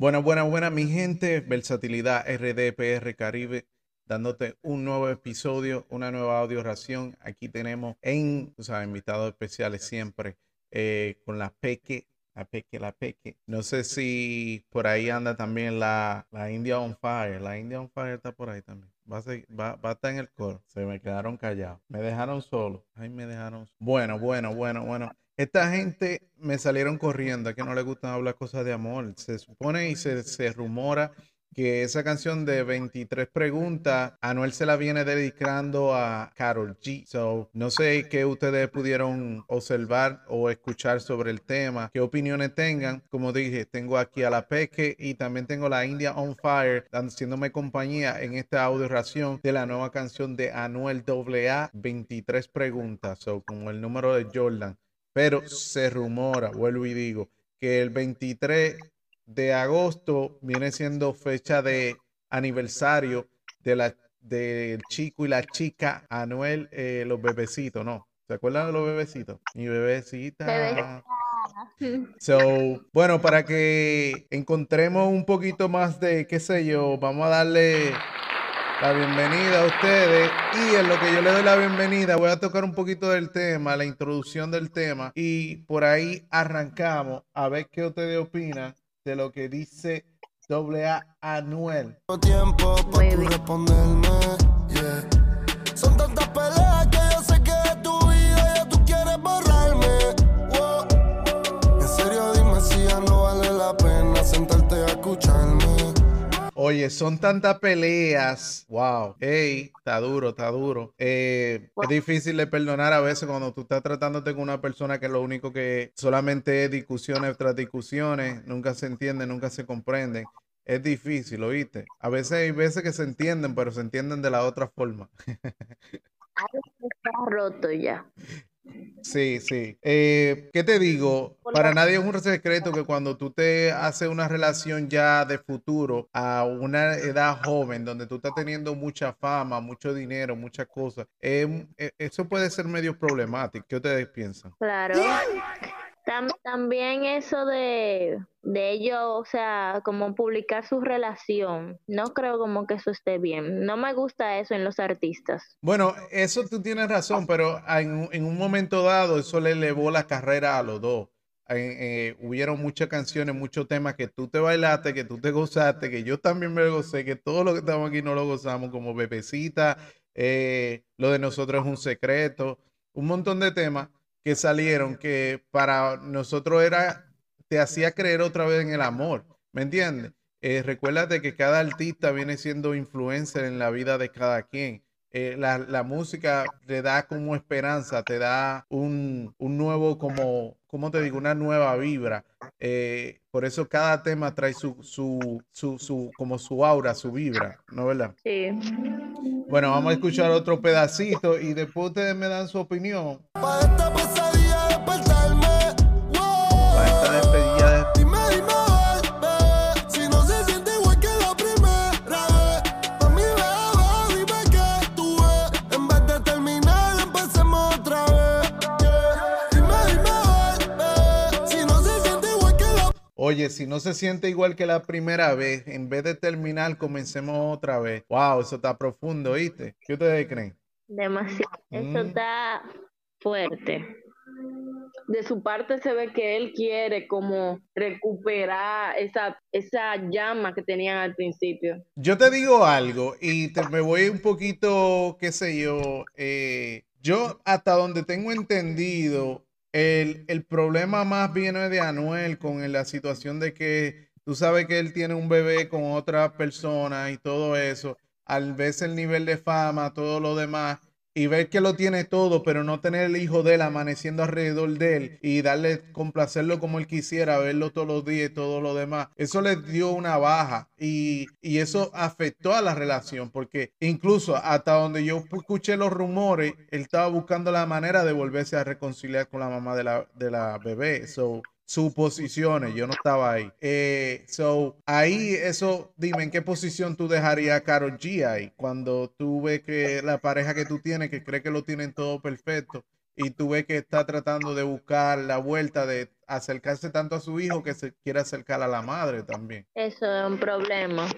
Bueno, buena, buena, mi gente. Versatilidad RDPR Caribe, dándote un nuevo episodio, una nueva audio ración. Aquí tenemos en, o sea, invitados especiales siempre eh, con la Peque, la Peque, la Peque. No sé si por ahí anda también la, la India on Fire. La India on Fire está por ahí también. Va a, ser- va, va a estar en el coro. Se me quedaron callados. Me dejaron solo. Ay, me dejaron. Bueno, bueno, bueno, bueno. Esta gente me salieron corriendo, que no le gustan hablar cosas de amor. Se supone y se, rumora que esa canción de 23 preguntas, Anuel se la viene dedicando a Carol G. So, no sé qué ustedes pudieron observar o escuchar sobre el tema, qué opiniones tengan. Como dije, tengo aquí a la Peque y también tengo la India on Fire, haciéndome compañía en esta audio ración de la nueva canción de Anuel AA, 23 preguntas, so, el número de Jordan. Pero se rumora, vuelvo y digo, que el 23 de agosto viene siendo fecha de aniversario de la del chico y la chica Anuel, eh, los bebecitos, ¿no? ¿Se acuerdan de los bebecitos? Mi bebecita. Bebecita. So, bueno, para que encontremos un poquito más de, qué sé yo, vamos a darle la bienvenida a ustedes. Y en lo que yo le doy la bienvenida, voy a tocar un poquito del tema, la introducción del tema. Y por ahí arrancamos a ver qué ustedes opinan de lo que dice AA Anuel. tiempo Muy para tú bien. responderme. yeah. Son tantas peleas Oye, son tantas peleas. Wow. Ey, está duro, está duro. Eh, es difícil de perdonar a veces cuando tú estás tratándote con una persona que lo único que solamente es discusiones tras discusiones, nunca se entienden, nunca se comprenden. Es difícil, ¿oíste? A veces hay veces que se entienden, pero se entienden de la otra forma. Está roto ya. Sí, sí. Eh, ¿qué te digo? Para nadie es un secreto que cuando tú te haces una relación ya de futuro a una edad joven, donde tú estás teniendo mucha fama, mucho dinero, muchas cosas, eh, eh, eso puede ser medio problemático. ¿Qué ustedes piensan? Claro. Tam- también eso de, de ellos, o sea, como publicar su relación. No creo como que eso esté bien. No me gusta eso en los artistas. Bueno, eso tú tienes razón, pero en, un- en un momento dado eso le elevó la carrera a los dos. Eh, hubieron muchas canciones, muchos temas que tú te bailaste, que tú te gozaste, que yo también me gocé, que todos los que estamos aquí no lo gozamos, como Bebecita, eh, lo de nosotros es un secreto, un montón de temas que salieron que para nosotros era, te hacía creer otra vez en el amor, ¿me entiendes? Eh, recuérdate que cada artista viene siendo influencer en la vida de cada quien. Eh, la, la música te da como esperanza, te da un, un nuevo, como, ¿cómo te digo? Una nueva vibra. Eh, por eso cada tema trae su, su, su, su, como su aura, su vibra, ¿no verdad? Sí. Bueno, vamos a escuchar otro pedacito y después ustedes me dan su opinión. Esta Oye, si no se siente igual que la primera vez, en vez de terminar, comencemos otra vez. Wow, eso está profundo, ¿viste? ¿Qué ustedes creen? Demasiado. Eso Mm. está fuerte. de su parte se ve que él quiere como recuperar esa, esa llama que tenían al principio. Yo te digo algo y te, me voy un poquito, qué sé yo, eh, yo hasta donde tengo entendido, el, el problema más viene de Anuel con la situación de que tú sabes que él tiene un bebé con otra persona y todo eso, al ver el nivel de fama, todo lo demás, y ver que lo tiene todo, pero no tener el hijo de él amaneciendo alrededor de él y darle, complacerlo como él quisiera, verlo todos los días y todo lo demás, eso le dio una baja y, y eso afectó a la relación, porque incluso hasta donde yo escuché los rumores, él estaba buscando la manera de volverse a reconciliar con la mamá de la, de la bebé. So, suposiciones, yo no estaba ahí. Eh, so, ahí eso, dime, ¿en qué posición tú dejarías a Karol G ahí? Cuando tú ves que la pareja que tú tienes, que cree que lo tienen todo perfecto, y tú ves que está tratando de buscar la vuelta de acercarse tanto a su hijo que se quiere acercar a la madre también. Eso es un problema.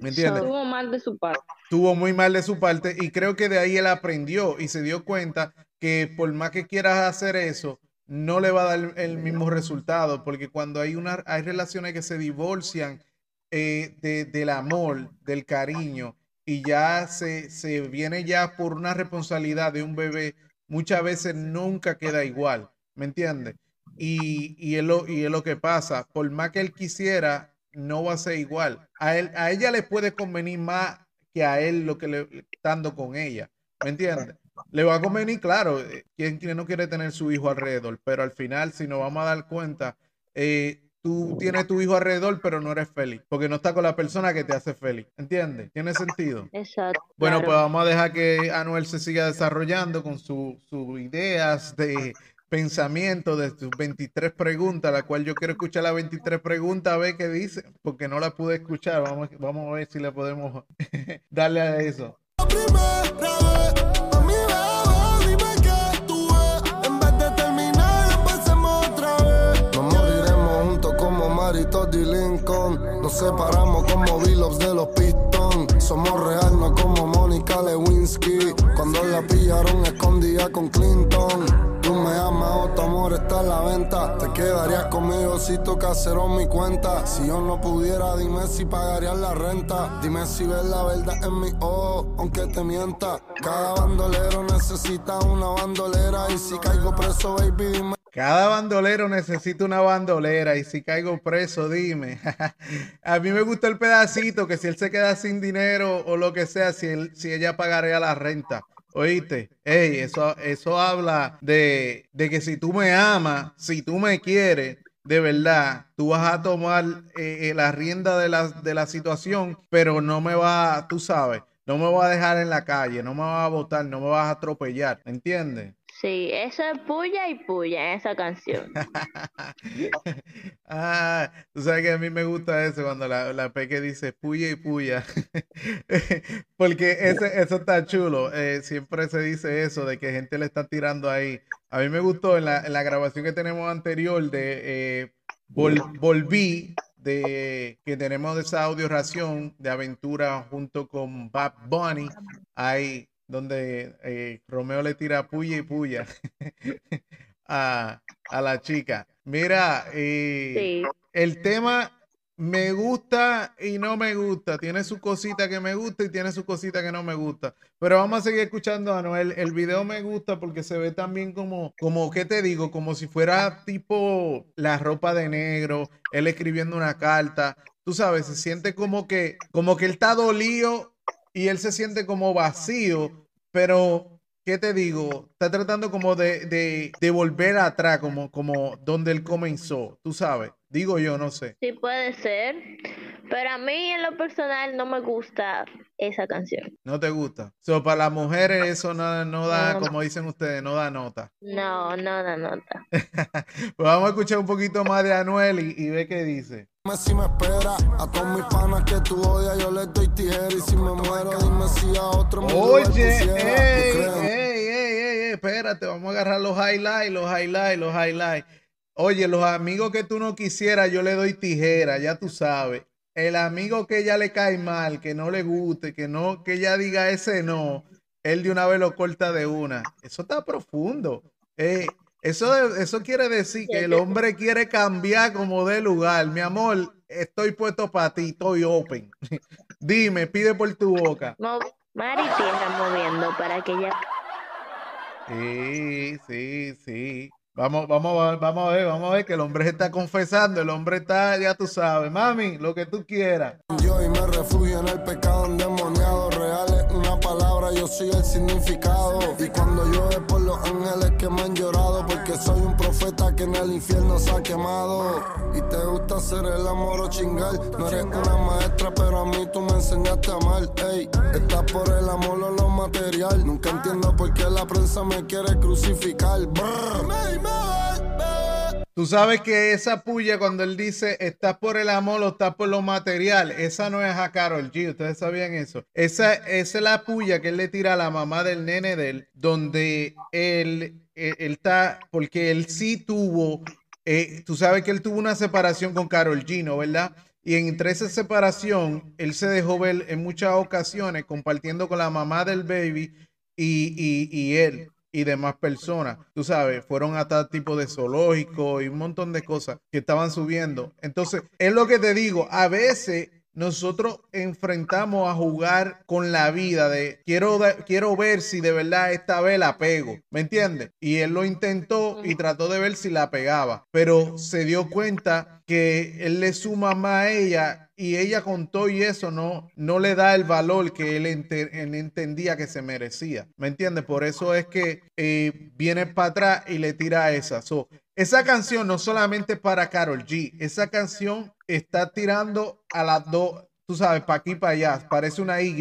¿Me entiendes? Estuvo mal de su parte. Tuvo muy mal de su parte y creo que de ahí él aprendió y se dio cuenta que por más que quieras hacer eso, no le va a dar el mismo resultado, porque cuando hay, una, hay relaciones que se divorcian eh, de- del amor, del cariño, y ya se, se viene ya por una responsabilidad de un bebé, muchas veces nunca queda igual, ¿me entiendes? Y, y, es lo, y es lo que pasa, por más que él quisiera, no va a ser igual. A, él, a ella le puede convenir más que a él lo que le estando con ella, ¿me entiendes? Le va a convenir, claro, eh, quien, no quiere tener su hijo alrededor, pero al final, si nos vamos a dar cuenta, eh, tú tienes tu hijo alrededor, pero no eres feliz, porque no está con la persona que te hace feliz, ¿entiendes? ¿Tiene sentido? Exacto. Bueno, claro. pues vamos a dejar que Anuel se siga desarrollando con su- sus ideas de pensamiento de sus 23 preguntas, la cual yo quiero escuchar las 23 preguntas a ver qué dice, porque no la pude escuchar. Vamos, vamos a ver si le podemos darle a eso. La primera vez, Separamos como Billups de los Pistons. Somos real, no como Mónica Lewinsky. Cuando la pillaron escondida con Clinton. Tú me amas o tu amor está en la venta. Te quedarías conmigo si toca cero mi cuenta. Si yo no pudiera, dime si pagarías la renta. Dime si ves la verdad en mi ojo, aunque te mienta. Cada bandolero necesita una bandolera. Y si caigo preso, baby, dime. Cada bandolero necesita una bandolera y si caigo preso, dime. A mí me gusta el pedacito que si él se queda sin dinero o lo que sea, si, él, si ella pagaría la renta. Oíste, Ey, eso, eso habla de, de que si tú me amas, si tú me quieres, de verdad, tú vas a tomar eh, eh, la rienda de la, de la situación, pero no me va, tú sabes, no me va a dejar en la calle, no me vas a botar, no me vas a atropellar, ¿entiendes? Sí, eso es puya y puya en esa canción. Ah, tú sabes que a mí me gusta eso cuando la, la peque dice puya y puya. Porque ese, eso está chulo. Eh, siempre se dice eso de que gente le está tirando ahí. A mí me gustó en la, la grabación que tenemos anterior de eh, Vol- Volví, de que tenemos esa audio ración de aventura junto con Bad Bunny. Ahí donde eh, Romeo le tira puya y puya a, a la chica. Mira, eh, Sí, el tema me gusta y no me gusta. Tiene su cosita que me gusta y tiene su cosita que no me gusta. Pero vamos a seguir escuchando a Noel. El video me gusta porque se ve también como, como, ¿qué te digo? Como si fuera tipo la ropa de negro, él escribiendo una carta. Tú sabes, se siente como que, como que él está dolido y él se siente como vacío, pero ¿qué te digo? Está tratando como de, de, de volver atrás, como, como donde él comenzó, tú sabes. Digo yo, no sé. sí puede ser. Pero a mí en lo personal no me gusta esa canción. ¿No te gusta? So, para las mujeres eso no, no da, No. como dicen ustedes, no da nota. No, no, no, nota. Pues vamos a escuchar un poquito más de Anuel y, y ve qué dice. Dime si me espera. A todos mis panas que tú odias, yo les doy tijera. Y si me muero, dime si a otro me Oye, ey, ey, ey, ey, espérate, vamos a agarrar los highlights, los highlights, los highlights. Oye, los amigos que tú no quisieras, yo le doy tijera, ya tú sabes. El amigo que ella le cae mal, que no le guste, que no, que ella diga ese no, él de una vez lo corta de una. Eso está profundo. Eh, eso, de- eso quiere decir que el hombre quiere cambiar como de lugar. Mi amor, estoy puesto para ti, estoy open. Dime, pide por tu boca. Mo- Mari Tierra moviendo para que ella Sí, sí, sí. Vamos, vamos, a- vamos a ver, vamos a ver que el hombre se está confesando, el hombre está, ya tú sabes, mami, lo que tú quieras. Yo y me refugio en el pecado endemoniado. Palabra, yo soy el significado. Y cuando llueve por los ángeles que me han llorado, porque soy un profeta que en el infierno se ha quemado. Y te gusta hacer el amor o chingar. No eres una maestra, pero a mí tú me enseñaste a amar. Ey, estás por el amor o lo material. Nunca entiendo por qué la prensa me quiere crucificar. Brr. Tú sabes que esa puya cuando él dice estás por el amor o estás por lo material, esa no es a Carol G. Ustedes sabían eso. Esa, es la puya que él le tira a la mamá del nene de él, donde él, él, él está, porque él sí tuvo, eh, tú sabes que él tuvo una separación con Carol G, ¿no? ¿Verdad? Y entre esa separación, él se dejó ver en muchas ocasiones compartiendo con la mamá del baby y, y, y él y demás personas. Tú sabes, fueron a tal tipo de zoológico y un montón de cosas que estaban subiendo. Entonces, es lo que te digo, a veces nosotros enfrentamos a jugar con la vida de quiero, quiero ver si de verdad esta vez la pego, ¿me entiendes? Y él lo intentó y trató de ver si la pegaba, pero se dio cuenta que él le suma más a ella y ella con todo y eso no, no le da el valor que él, ente- él entendía que se merecía, ¿me entiendes? Por eso es que eh, viene para atrás y le tira esa. So, esa canción no solamente para Carol G, esa canción está tirando a las dos, tú sabes, para aquí para allá, parece una Y.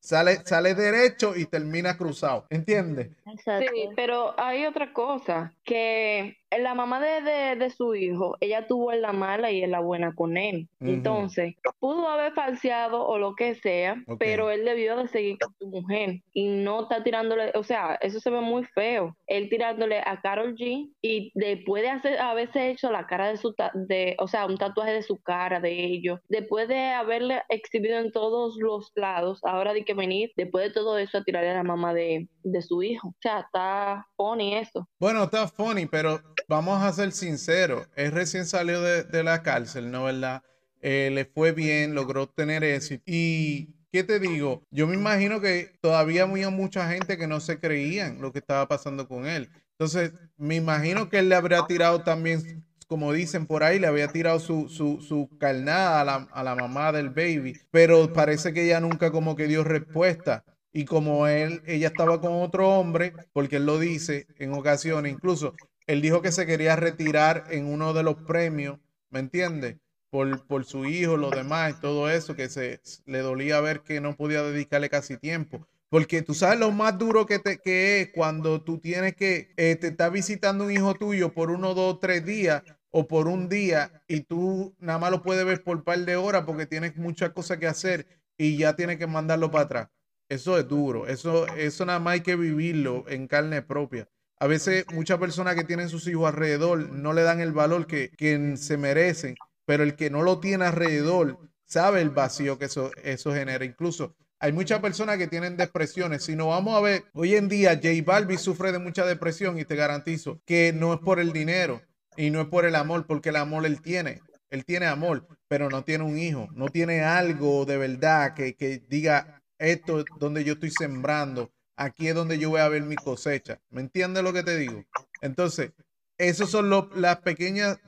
Sale, sale derecho y termina cruzado, ¿entiendes? Exacto. Sí, pero hay otra cosa, que la mamá de, de, de su hijo, ella tuvo en la mala y en la buena con él. Entonces, pudo haber falseado o lo que sea, pero él debió de seguir con su mujer y no está tirándole, o sea, eso se ve muy feo. Él tirándole a Carol G y después de hacer, haberse hecho la cara de su, ta- de, o sea, un tatuaje de su cara, de ellos, después de haberle exhibido en todos los lados, ahora de que venir, después de todo eso, a tirarle a la mamá de, de su hijo. O sea, está funny eso. Bueno, está funny, pero vamos a ser sinceros. Él recién salió de, de la cárcel, ¿no verdad? Eh, le fue bien, logró tener éxito. Y, ¿qué te digo? Yo me imagino que todavía había mucha gente que no se creían lo que estaba pasando con él. Entonces, me imagino que él le habría tirado también, como dicen por ahí, le había tirado su, su, su carnada a la, a la mamá del baby, pero parece que ella nunca como que dio respuesta. Y como él, ella estaba con otro hombre, porque él lo dice en ocasiones, incluso él dijo que se quería retirar en uno de los premios, ¿me entiendes? Por, por su hijo, lo demás todo eso, que se le dolía ver que no podía dedicarle casi tiempo. Porque tú sabes lo más duro que, te, que es cuando tú tienes que, eh, te está visitando un hijo tuyo por uno, dos, tres días o por un día y tú nada más lo puedes ver por un par de horas porque tienes muchas cosas que hacer y ya tienes que mandarlo para atrás. Eso es duro, eso, eso nada más hay que vivirlo en carne propia. A veces muchas personas que tienen sus hijos alrededor no le dan el valor que, que se merecen, pero el que no lo tiene alrededor sabe el vacío que eso, eso genera. Incluso hay muchas personas que tienen depresiones. Si no vamos a ver, hoy en día J Balbi sufre de mucha depresión y te garantizo que no es por el dinero y no es por el amor, porque el amor él tiene. Él tiene amor, pero no tiene un hijo, no tiene algo de verdad que, que diga esto es donde yo estoy sembrando, aquí es donde yo voy a ver mi cosecha. ¿Me entiendes lo que te digo? Entonces, esos son los, las pequeñas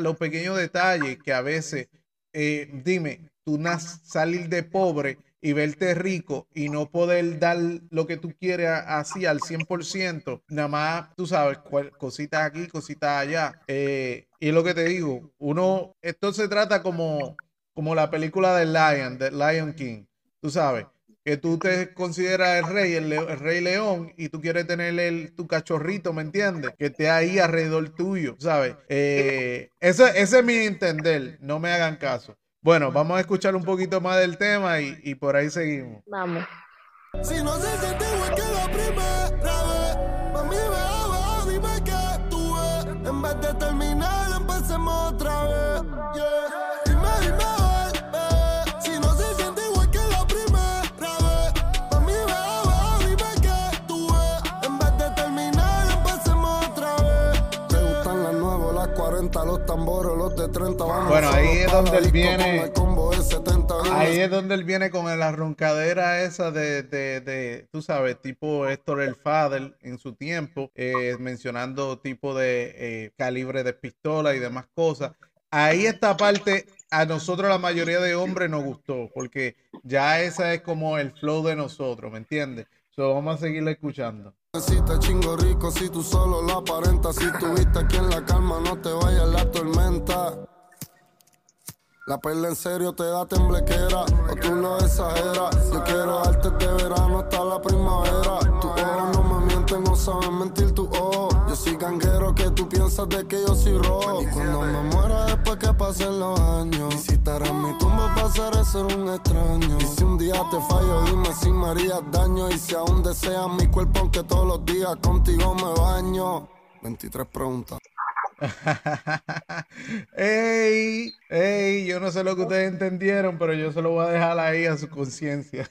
los pequeños detalles que a veces, eh, dime, tú nas- salir de pobre y verte rico y no poder dar lo que tú quieres así al 100%, nada más, tú sabes, cositas aquí, cositas allá. Eh, y lo que te digo, uno, esto se trata como, como la película del Lion, de Lion King, tú sabes que tú te consideras el rey, el, rey león, y tú quieres tener el, tu cachorrito, ¿me entiendes? Que esté ahí alrededor tuyo, ¿sabes? Eh, ese, ese es mi entender, no me hagan caso. Bueno, vamos a escuchar un poquito más del tema y, y por ahí seguimos. Vamos. Si no se que la primera vez, Bueno, ahí es donde él viene- con el combo de 70. Ahí es donde él viene con la roncadera esa de, de, de, tú sabes, tipo Héctor el Fader en su tiempo, eh, mencionando tipo de eh, calibre de pistola y demás cosas. Ahí esta parte a nosotros la mayoría de hombres nos gustó, porque ya esa es como el flow de nosotros, ¿me entiendes? So, vamos a seguirle escuchando. Si te chingo rico, si tú solo lo aparentas, si tuviste aquí en la calma, no te vayas la tormenta. La perla en serio te da temblequera, o tú lo exageras. Yo quiero darte de verano hasta la primavera. Tus ojos no me mienten, no saben mentir tu ojo. Yo soy ganguero que tú piensas de que yo soy rojo. Y cuando me muera después que pasen los años, visitaré mi tumba pasaré ser un extraño. Y si un día te fallo, dime si me harías daño. Y si aún deseas mi cuerpo, aunque todos los días contigo me baño. 23 preguntas. ey, ey, yo no sé lo que ustedes entendieron, pero yo se lo voy a dejar ahí a su conciencia.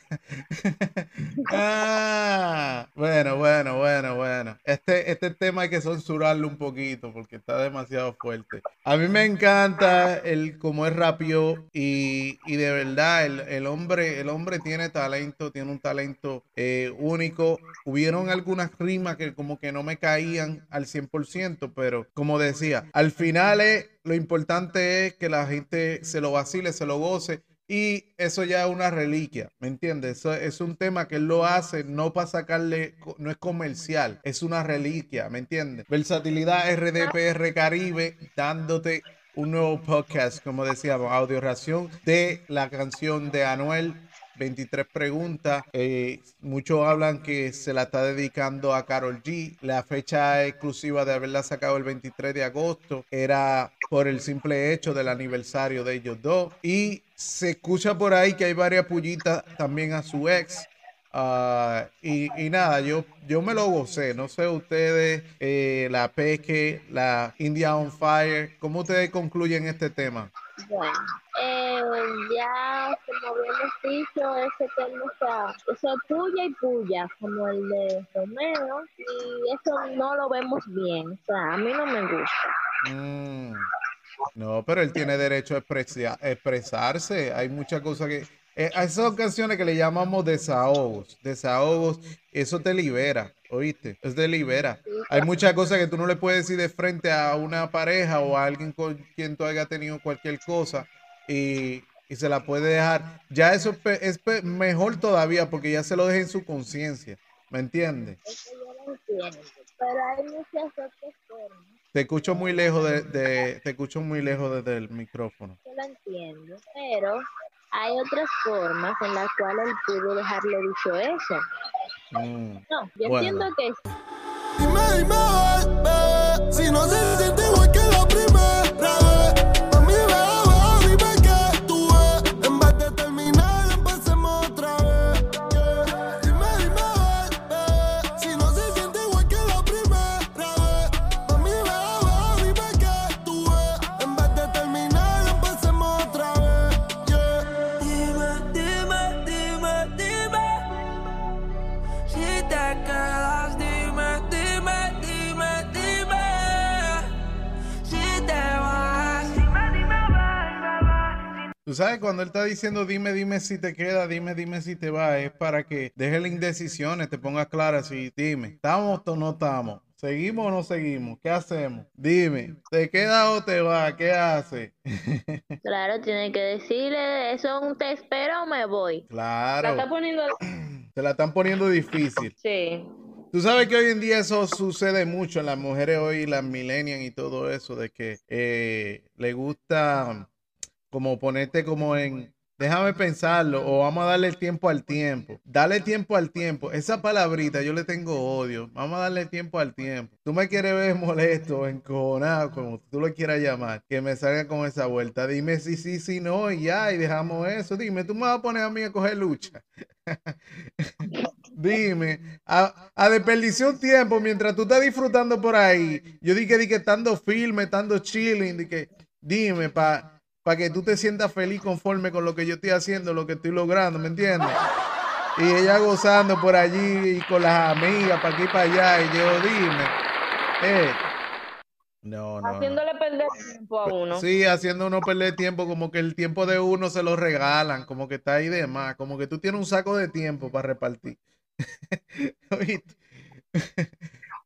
ah, bueno, bueno, bueno, bueno. Este, este tema hay que censurarlo un poquito porque está demasiado fuerte. A mí me encanta el cómo es rápido y, y de verdad el, el hombre, el hombre tiene talento, tiene un talento eh, único. Hubieron algunas rimas que como que no me caían al 100%, pero como decía, al final es, lo importante es que la gente se lo vacile, se lo goce. Y eso ya es una reliquia, ¿me entiendes? Eso es un tema que él lo hace no para sacarle, no es comercial, es una reliquia, ¿me entiendes? Versatilidad RDPR Caribe dándote un nuevo podcast, como decíamos, audio ración de la canción de Anuel 23 preguntas. Eh, muchos hablan que se la está dedicando a Carol G. La fecha exclusiva de haberla sacado el 23 de agosto era por el simple hecho del aniversario de ellos dos. Y se escucha por ahí que hay varias pullitas también a su ex. Y, y nada, yo, yo me lo gocé. No sé ustedes, eh, la Peque, la India on Fire, ¿cómo ustedes concluyen este tema? Bueno, eh, ya como habíamos dicho, ese tema está, eso es puya y puya, como el de Romeo, y eso no lo vemos bien, o sea, a mí no me gusta. Mm, No, pero él tiene derecho a expresia- a expresarse. Hay muchas cosas que... eh, a esas canciones que le llamamos desahogos, desahogos, eso te libera, ¿oíste? Eso te libera. Hay muchas cosas que tú no le puedes decir de frente a una pareja o a alguien con quien tú hayas tenido cualquier cosa y, y se la puede dejar. Ya eso es, mejor todavía porque ya se lo deja en su conciencia, ¿me entiendes? Pero hay muchas otras formas, Te escucho muy lejos de, de- te escucho muy lejos desde el micrófono. yo lo entiendo, pero hay otras formas en las cuales él pudo dejarle dicho eso. Mm. No, yo Bueno. entiendo que Dime, dime, bebé, si no se siente cuando él está diciendo dime, dime si te queda, dime, dime si te va, es para que deje las indecisiones, te pongas clara si dime, ¿estamos o no estamos? ¿Seguimos o no seguimos? ¿Qué hacemos? Dime, ¿te queda o te va? ¿Qué hace? claro, tiene que decirle eso, un te espero o me voy. La está Claro, poniendo. se la están poniendo difícil. Sí. Tú sabes que hoy en día eso sucede mucho en las mujeres hoy, las millennials y todo eso, de que eh, le gusta como ponerte como en, déjame pensarlo, o vamos a darle el tiempo al tiempo. Dale tiempo al tiempo. Esa palabrita yo le tengo odio. Vamos a darle tiempo al tiempo. Tú me quieres ver molesto, encojonado, como tú lo quieras llamar, que me salga con esa vuelta. Dime sí, sí, sí, no, y ya, y dejamos eso. Dime, tú me vas a poner a mí a coger lucha. Dime, a, a desperdiciar un tiempo mientras tú estás disfrutando por ahí. Yo dije, dije, estando firme, estando chilling, dije, dime, para que tú te sientas feliz conforme con lo que yo estoy haciendo, lo que estoy logrando, ¿me entiendes? Y ella gozando por allí y con las amigas, para aquí y para allá, y yo, dime, eh, no, no, no. Haciéndole perder tiempo a uno. Sí, haciendo uno perder tiempo, como que el tiempo de uno se lo regalan, como que está ahí de más, como que tú tienes un saco de tiempo para repartir.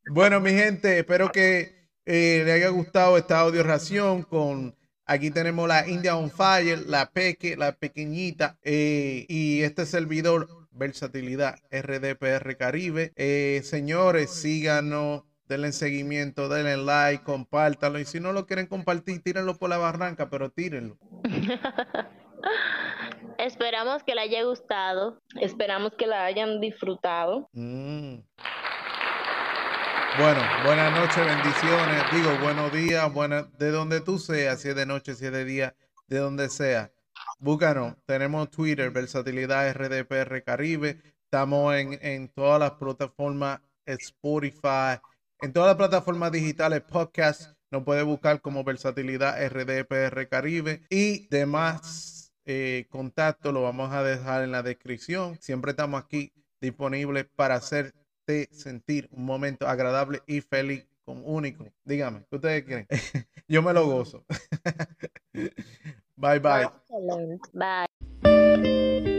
Bueno, mi gente, espero que eh, le haya gustado esta audio ración con aquí tenemos la India on Fire, la peque, la pequeñita eh, y este servidor versatilidad RDPR Caribe. Eh, señores, síganos, denle seguimiento, denle like, compártanlo y si no lo quieren compartir, tírenlo por la barranca, pero tírenlo. Esperamos que le haya gustado. Esperamos que la hayan disfrutado. Mm. Bueno, buenas noches, bendiciones. Digo, buenos días, buena, de donde tú seas, si es de noche, si es de día, de donde sea. Búscanos. Tenemos Twitter, Versatilidad RDPR Caribe. Estamos en, en todas las plataformas, Spotify, en todas las plataformas digitales, podcast. Nos puede buscar como Versatilidad RDPR Caribe y demás eh, contactos lo vamos a dejar en la descripción. Siempre estamos aquí disponibles para sentir un momento agradable y feliz con único. Dígame, ¿qué ustedes creen? Yo me lo gozo. bye bye. Bye.